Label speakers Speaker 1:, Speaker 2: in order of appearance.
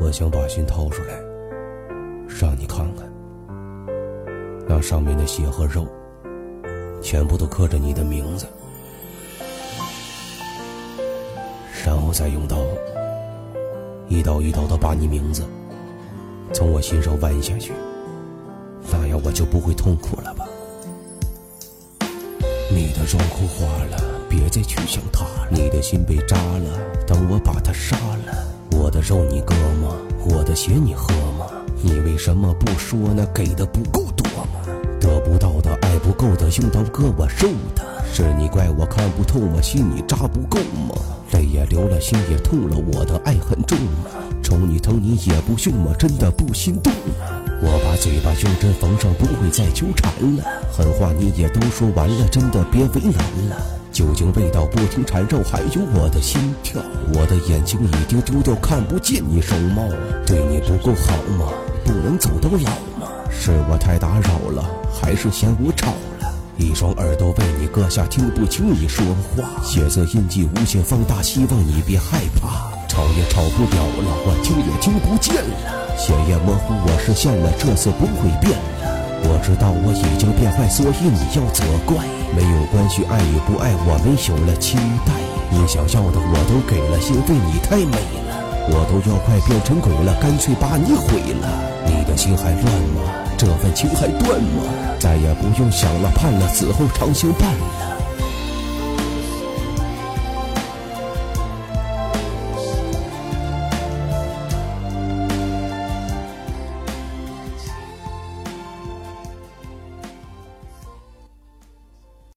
Speaker 1: 我想把心掏出来，让你看看，那上面的血和肉，全部都刻着你的名字，然后再用刀，一刀一刀的把你名字从我心上剜下去，那样我就不会痛苦了吧？你的妆哭花了，别再去想他了；你的心被扎了，等我把他杀了。我的肉你割吗？我的血你喝吗？你为什么不说呢？给的不够多吗？得不到的爱不够的，用刀割我肉的，是你怪我看不透吗？心你扎不够吗？泪也流了，心也痛了，我的爱很重吗？宠你疼你也不凶吗？真的不心动吗？我把嘴巴用针缝上，不会再纠缠了。狠话你也都说完了，真的别为难了。酒精味道不停缠绕，还有我的心跳。我的眼睛已经丢掉，看不见你容貌。对你不够好吗？不能走到老吗？是我太打扰了，还是嫌我吵了？一双耳朵被你割下，听不清你说话。血色印记无限放大，希望你别害怕。吵也吵不了了，我听也听不见了。血液模糊我视线了，这次不会变了。我知道我已经变坏，所以你要责怪。没有关系，爱与不爱，我们有了期待。你想要的我都给了，因为你太美了。我都要快变成鬼了，干脆把你毁了。你的心还乱吗？这份情还断吗？再也不用想了，盼了，死后长相伴了。